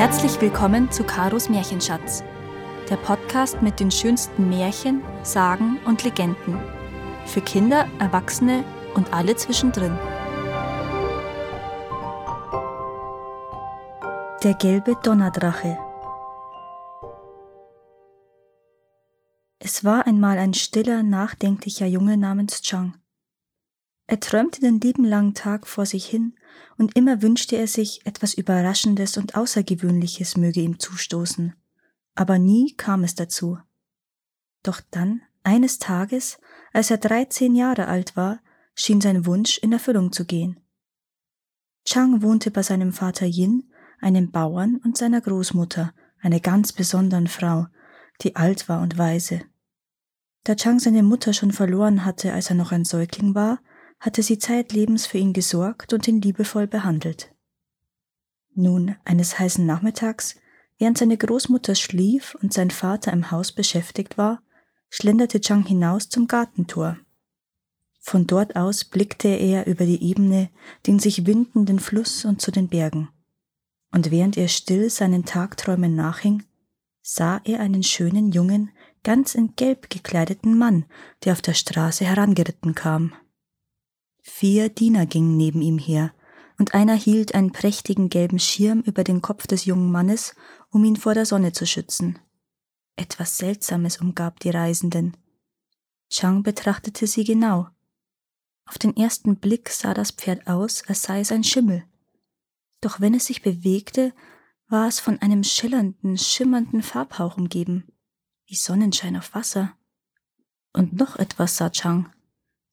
Herzlich willkommen zu Karos Märchenschatz, der Podcast mit den schönsten Märchen, Sagen und Legenden. Für Kinder, Erwachsene und alle zwischendrin. Der gelbe Donnerdrache. Es war einmal ein stiller, nachdenklicher Junge namens Chang. Er träumte den lieben langen Tag vor sich hin, und immer wünschte er sich, etwas Überraschendes und Außergewöhnliches möge ihm zustoßen. Aber nie kam es dazu. Doch dann, eines Tages, als er dreizehn Jahre alt war, schien sein Wunsch in Erfüllung zu gehen. Chang wohnte bei seinem Vater Yin, einem Bauern und seiner Großmutter, einer ganz besonderen Frau, die alt war und weise. Da Chang seine Mutter schon verloren hatte, als er noch ein Säugling war, hatte sie zeitlebens für ihn gesorgt und ihn liebevoll behandelt. Nun, eines heißen Nachmittags, während seine Großmutter schlief und sein Vater im Haus beschäftigt war, schlenderte Chang hinaus zum Gartentor. Von dort aus blickte er über die Ebene, den sich windenden Fluss und zu den Bergen. Und während er still seinen Tagträumen nachhing, sah er einen schönen jungen, ganz in Gelb gekleideten Mann, der auf der Straße herangeritten kam. Vier Diener gingen neben ihm her, und einer hielt einen prächtigen gelben Schirm über den Kopf des jungen Mannes, um ihn vor der Sonne zu schützen. Etwas Seltsames umgab die Reisenden. Chang betrachtete sie genau. Auf den ersten Blick sah das Pferd aus, als sei es ein Schimmel. Doch wenn es sich bewegte, war es von einem schillernden, schimmernden Farbhauch umgeben, wie Sonnenschein auf Wasser. Und noch etwas sah Chang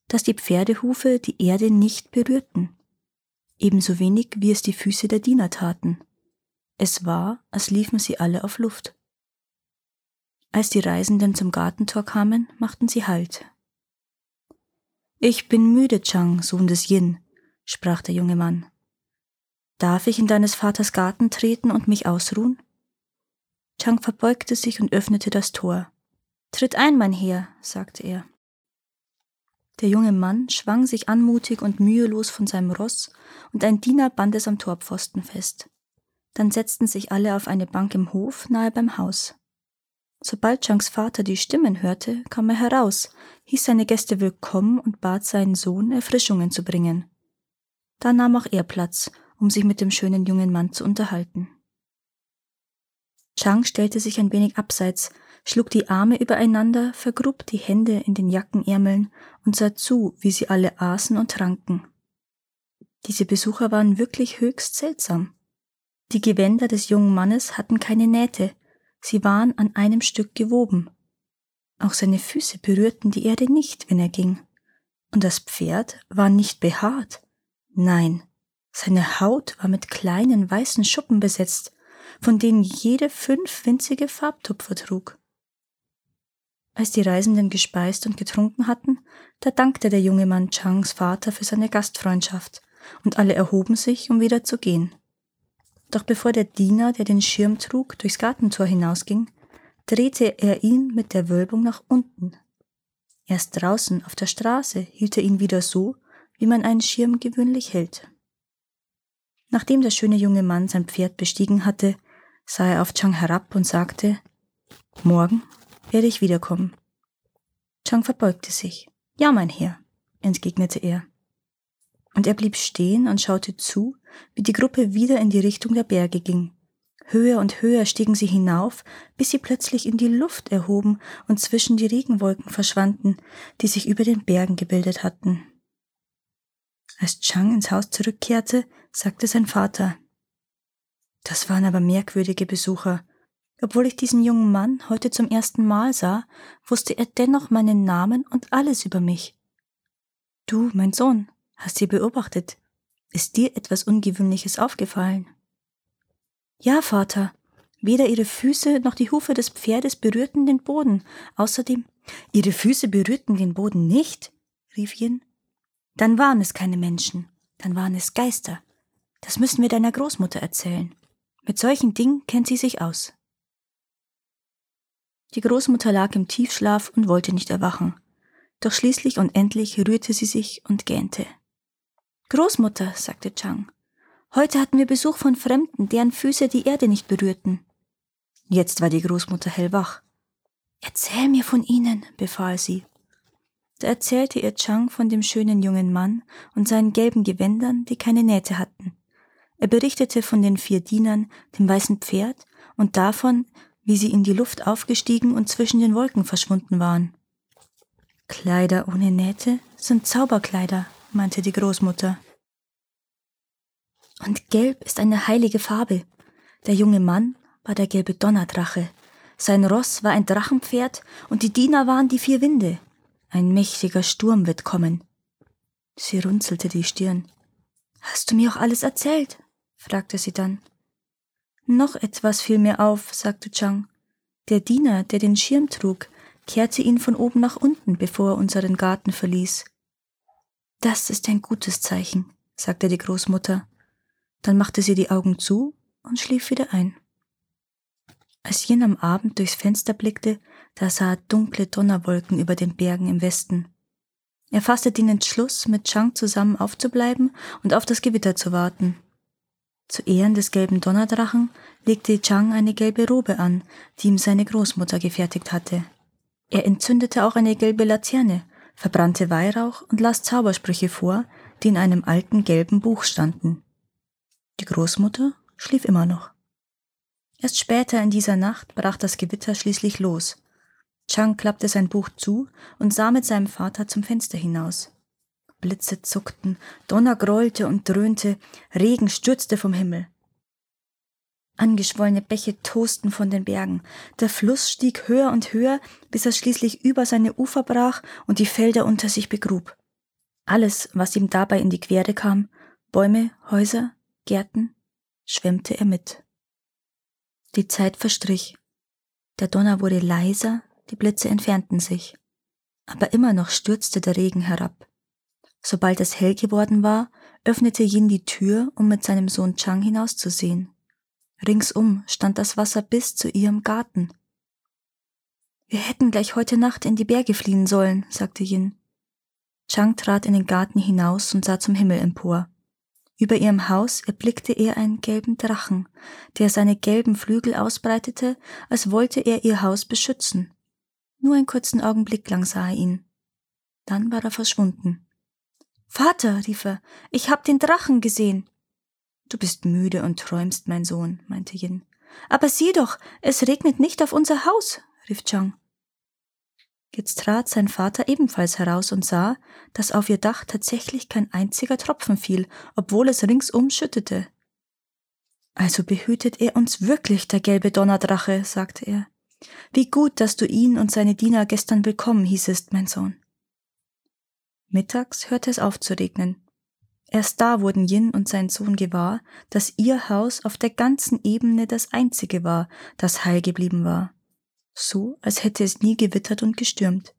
dass die Pferdehufe die Erde nicht berührten, ebenso wenig wie es die Füße der Diener taten. Es war, als liefen sie alle auf Luft. Als die Reisenden zum Gartentor kamen, machten sie Halt. Ich bin müde, Chang, Sohn des Yin, sprach der junge Mann. Darf ich in deines Vaters Garten treten und mich ausruhen? Chang verbeugte sich und öffnete das Tor. Tritt ein, mein Herr, sagte er. Der junge Mann schwang sich anmutig und mühelos von seinem Ross, und ein Diener band es am Torpfosten fest. Dann setzten sich alle auf eine Bank im Hof nahe beim Haus. Sobald Changs Vater die Stimmen hörte, kam er heraus, hieß seine Gäste willkommen und bat seinen Sohn, Erfrischungen zu bringen. Da nahm auch er Platz, um sich mit dem schönen jungen Mann zu unterhalten. Chang stellte sich ein wenig abseits, schlug die Arme übereinander, vergrub die Hände in den Jackenärmeln und sah zu, wie sie alle aßen und tranken. Diese Besucher waren wirklich höchst seltsam. Die Gewänder des jungen Mannes hatten keine Nähte, sie waren an einem Stück gewoben. Auch seine Füße berührten die Erde nicht, wenn er ging. Und das Pferd war nicht behaart. Nein, seine Haut war mit kleinen weißen Schuppen besetzt, von denen jede fünf winzige Farbtupfer trug. Als die Reisenden gespeist und getrunken hatten, da dankte der junge Mann Changs Vater für seine Gastfreundschaft, und alle erhoben sich, um wieder zu gehen. Doch bevor der Diener, der den Schirm trug, durchs Gartentor hinausging, drehte er ihn mit der Wölbung nach unten. Erst draußen auf der Straße hielt er ihn wieder so, wie man einen Schirm gewöhnlich hält. Nachdem der schöne junge Mann sein Pferd bestiegen hatte, sah er auf Chang herab und sagte Morgen werde ich wiederkommen. Chang verbeugte sich. Ja, mein Herr, entgegnete er. Und er blieb stehen und schaute zu, wie die Gruppe wieder in die Richtung der Berge ging. Höher und höher stiegen sie hinauf, bis sie plötzlich in die Luft erhoben und zwischen die Regenwolken verschwanden, die sich über den Bergen gebildet hatten. Als Chang ins Haus zurückkehrte, sagte sein Vater Das waren aber merkwürdige Besucher. Obwohl ich diesen jungen Mann heute zum ersten Mal sah, wusste er dennoch meinen Namen und alles über mich. Du, mein Sohn, hast sie beobachtet. Ist dir etwas Ungewöhnliches aufgefallen? Ja, Vater. Weder ihre Füße noch die Hufe des Pferdes berührten den Boden. Außerdem, ihre Füße berührten den Boden nicht, rief Yin. Dann waren es keine Menschen, dann waren es Geister. Das müssen wir deiner Großmutter erzählen. Mit solchen Dingen kennt sie sich aus. Die Großmutter lag im Tiefschlaf und wollte nicht erwachen. Doch schließlich und endlich rührte sie sich und gähnte. Großmutter, sagte Chang, Heute hatten wir Besuch von Fremden, deren Füße die Erde nicht berührten. Jetzt war die Großmutter hellwach. Erzähl mir von ihnen, befahl sie. Da erzählte ihr Chang von dem schönen jungen Mann und seinen gelben Gewändern, die keine Nähte hatten. Er berichtete von den vier Dienern, dem weißen Pferd und davon, wie sie in die Luft aufgestiegen und zwischen den Wolken verschwunden waren. Kleider ohne Nähte sind Zauberkleider, meinte die Großmutter. Und gelb ist eine heilige Farbe. Der junge Mann war der gelbe Donnerdrache. Sein Ross war ein Drachenpferd und die Diener waren die vier Winde. Ein mächtiger Sturm wird kommen. Sie runzelte die Stirn. Hast du mir auch alles erzählt? fragte sie dann. Noch etwas fiel mir auf, sagte Chang. Der Diener, der den Schirm trug, kehrte ihn von oben nach unten, bevor er unseren Garten verließ. Das ist ein gutes Zeichen, sagte die Großmutter. Dann machte sie die Augen zu und schlief wieder ein. Als Yin am Abend durchs Fenster blickte, da sah er dunkle Donnerwolken über den Bergen im Westen. Er fasste den Entschluss, mit Chang zusammen aufzubleiben und auf das Gewitter zu warten. Zu Ehren des gelben Donnerdrachen legte Chang eine gelbe Robe an, die ihm seine Großmutter gefertigt hatte. Er entzündete auch eine gelbe Laterne, verbrannte Weihrauch und las Zaubersprüche vor, die in einem alten gelben Buch standen. Die Großmutter schlief immer noch. Erst später in dieser Nacht brach das Gewitter schließlich los. Chang klappte sein Buch zu und sah mit seinem Vater zum Fenster hinaus. Blitze zuckten, Donner grollte und dröhnte, Regen stürzte vom Himmel. Angeschwollene Bäche tosten von den Bergen. Der Fluss stieg höher und höher, bis er schließlich über seine Ufer brach und die Felder unter sich begrub. Alles, was ihm dabei in die Quere kam, Bäume, Häuser, Gärten, schwemmte er mit. Die Zeit verstrich. Der Donner wurde leiser, die Blitze entfernten sich. Aber immer noch stürzte der Regen herab. Sobald es hell geworden war, öffnete Yin die Tür, um mit seinem Sohn Chang hinauszusehen. Ringsum stand das Wasser bis zu ihrem Garten. Wir hätten gleich heute Nacht in die Berge fliehen sollen, sagte Yin. Chang trat in den Garten hinaus und sah zum Himmel empor. Über ihrem Haus erblickte er einen gelben Drachen, der seine gelben Flügel ausbreitete, als wollte er ihr Haus beschützen. Nur einen kurzen Augenblick lang sah er ihn. Dann war er verschwunden. Vater, rief er, ich hab den Drachen gesehen. Du bist müde und träumst, mein Sohn, meinte Yin. Aber sieh doch, es regnet nicht auf unser Haus, rief Chang. Jetzt trat sein Vater ebenfalls heraus und sah, dass auf ihr Dach tatsächlich kein einziger Tropfen fiel, obwohl es ringsum schüttete. Also behütet er uns wirklich, der gelbe Donnerdrache, sagte er. Wie gut, dass du ihn und seine Diener gestern willkommen hießest, mein Sohn. Mittags hörte es auf zu regnen. Erst da wurden Yin und sein Sohn gewahr, dass ihr Haus auf der ganzen Ebene das einzige war, das heil geblieben war. So, als hätte es nie gewittert und gestürmt.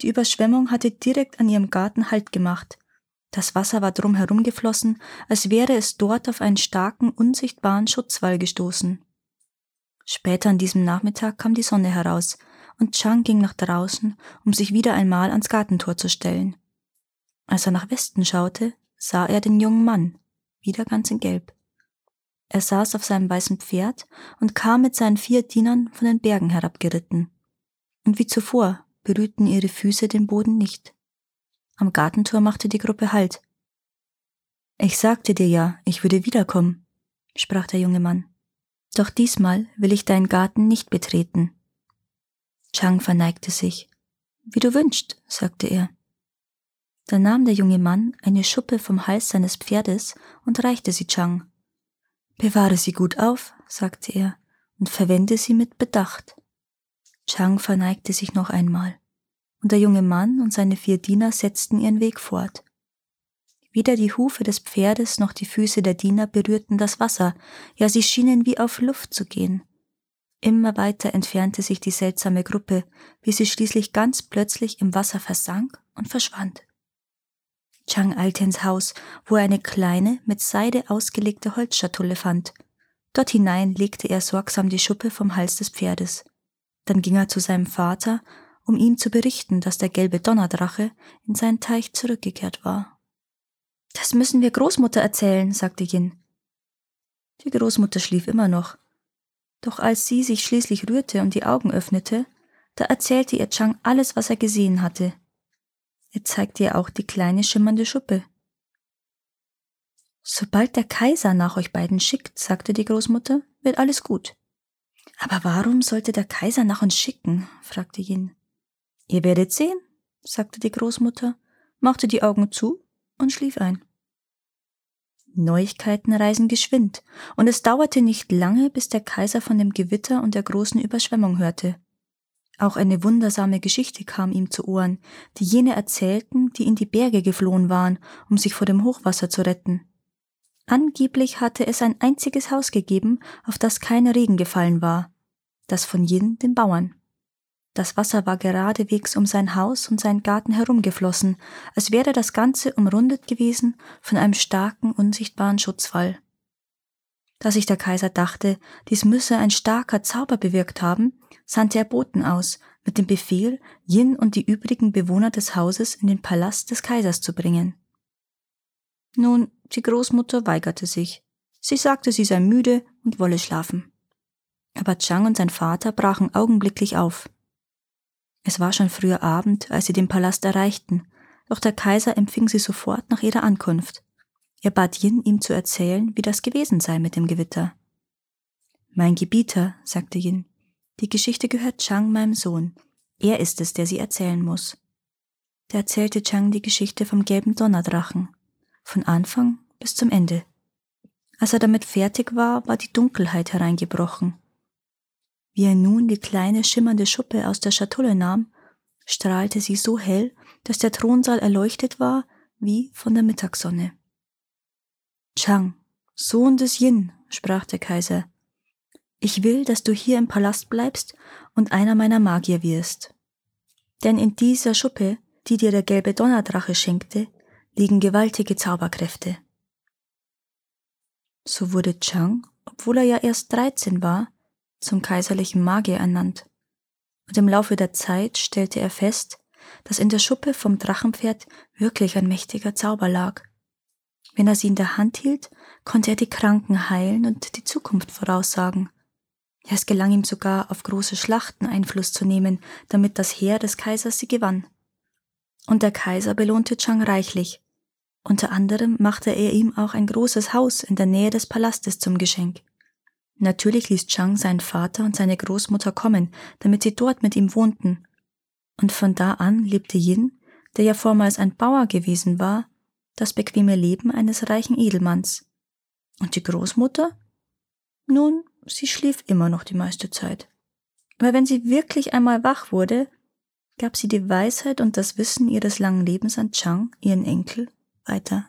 Die Überschwemmung hatte direkt an ihrem Garten Halt gemacht. Das Wasser war drumherum geflossen, als wäre es dort auf einen starken, unsichtbaren Schutzwall gestoßen. Später an diesem Nachmittag kam die Sonne heraus, und Chang ging nach draußen, um sich wieder einmal ans Gartentor zu stellen. Als er nach Westen schaute, sah er den jungen Mann, wieder ganz in Gelb. Er saß auf seinem weißen Pferd und kam mit seinen vier Dienern von den Bergen herabgeritten. Und wie zuvor berührten ihre Füße den Boden nicht. Am Gartentor machte die Gruppe Halt. Ich sagte dir ja, ich würde wiederkommen, sprach der junge Mann. Doch diesmal will ich deinen Garten nicht betreten. Chang verneigte sich. Wie du wünschst, sagte er. Da nahm der junge Mann eine Schuppe vom Hals seines Pferdes und reichte sie Chang. Bewahre sie gut auf, sagte er, und verwende sie mit Bedacht. Chang verneigte sich noch einmal, und der junge Mann und seine vier Diener setzten ihren Weg fort. Weder die Hufe des Pferdes noch die Füße der Diener berührten das Wasser, ja sie schienen wie auf Luft zu gehen. Immer weiter entfernte sich die seltsame Gruppe, bis sie schließlich ganz plötzlich im Wasser versank und verschwand. Chang eilte ins Haus, wo er eine kleine, mit Seide ausgelegte Holzschatulle fand. Dort hinein legte er sorgsam die Schuppe vom Hals des Pferdes. Dann ging er zu seinem Vater, um ihm zu berichten, dass der gelbe Donnerdrache in seinen Teich zurückgekehrt war. Das müssen wir Großmutter erzählen, sagte Yin. Die Großmutter schlief immer noch. Doch als sie sich schließlich rührte und die Augen öffnete, da erzählte ihr Chang alles, was er gesehen hatte. Er zeigte ihr auch die kleine schimmernde Schuppe. Sobald der Kaiser nach euch beiden schickt, sagte die Großmutter, wird alles gut. Aber warum sollte der Kaiser nach uns schicken? fragte Yin. Ihr werdet sehen, sagte die Großmutter, machte die Augen zu und schlief ein. Neuigkeiten reisen geschwind, und es dauerte nicht lange, bis der Kaiser von dem Gewitter und der großen Überschwemmung hörte. Auch eine wundersame Geschichte kam ihm zu Ohren, die jene erzählten, die in die Berge geflohen waren, um sich vor dem Hochwasser zu retten. Angeblich hatte es ein einziges Haus gegeben, auf das kein Regen gefallen war, das von Yin, dem Bauern. Das Wasser war geradewegs um sein Haus und seinen Garten herumgeflossen, als wäre das Ganze umrundet gewesen von einem starken, unsichtbaren Schutzwall. Da sich der Kaiser dachte, dies müsse ein starker Zauber bewirkt haben, sandte er Boten aus, mit dem Befehl, Yin und die übrigen Bewohner des Hauses in den Palast des Kaisers zu bringen. Nun, die Großmutter weigerte sich. Sie sagte, sie sei müde und wolle schlafen. Aber Chang und sein Vater brachen augenblicklich auf. Es war schon früher Abend, als sie den Palast erreichten, doch der Kaiser empfing sie sofort nach ihrer Ankunft. Er bat Yin, ihm zu erzählen, wie das gewesen sei mit dem Gewitter. Mein Gebieter, sagte Yin, die Geschichte gehört Chang, meinem Sohn. Er ist es, der sie erzählen muss. Da erzählte Chang die Geschichte vom gelben Donnerdrachen, von Anfang bis zum Ende. Als er damit fertig war, war die Dunkelheit hereingebrochen. Wie er nun die kleine schimmernde Schuppe aus der Schatulle nahm, strahlte sie so hell, dass der Thronsaal erleuchtet war wie von der Mittagssonne. Chang, Sohn des Yin, sprach der Kaiser, ich will, dass du hier im Palast bleibst und einer meiner Magier wirst. Denn in dieser Schuppe, die dir der gelbe Donnerdrache schenkte, liegen gewaltige Zauberkräfte. So wurde Chang, obwohl er ja erst dreizehn war, zum kaiserlichen Magier ernannt, und im Laufe der Zeit stellte er fest, dass in der Schuppe vom Drachenpferd wirklich ein mächtiger Zauber lag. Wenn er sie in der Hand hielt, konnte er die Kranken heilen und die Zukunft voraussagen. Es gelang ihm sogar, auf große Schlachten Einfluss zu nehmen, damit das Heer des Kaisers sie gewann. Und der Kaiser belohnte Chang reichlich. Unter anderem machte er ihm auch ein großes Haus in der Nähe des Palastes zum Geschenk. Natürlich ließ Chang seinen Vater und seine Großmutter kommen, damit sie dort mit ihm wohnten. Und von da an lebte Yin, der ja vormals ein Bauer gewesen war, das bequeme Leben eines reichen Edelmanns. Und die Großmutter? Nun, sie schlief immer noch die meiste Zeit. Aber wenn sie wirklich einmal wach wurde, gab sie die Weisheit und das Wissen ihres langen Lebens an Chang, ihren Enkel, weiter.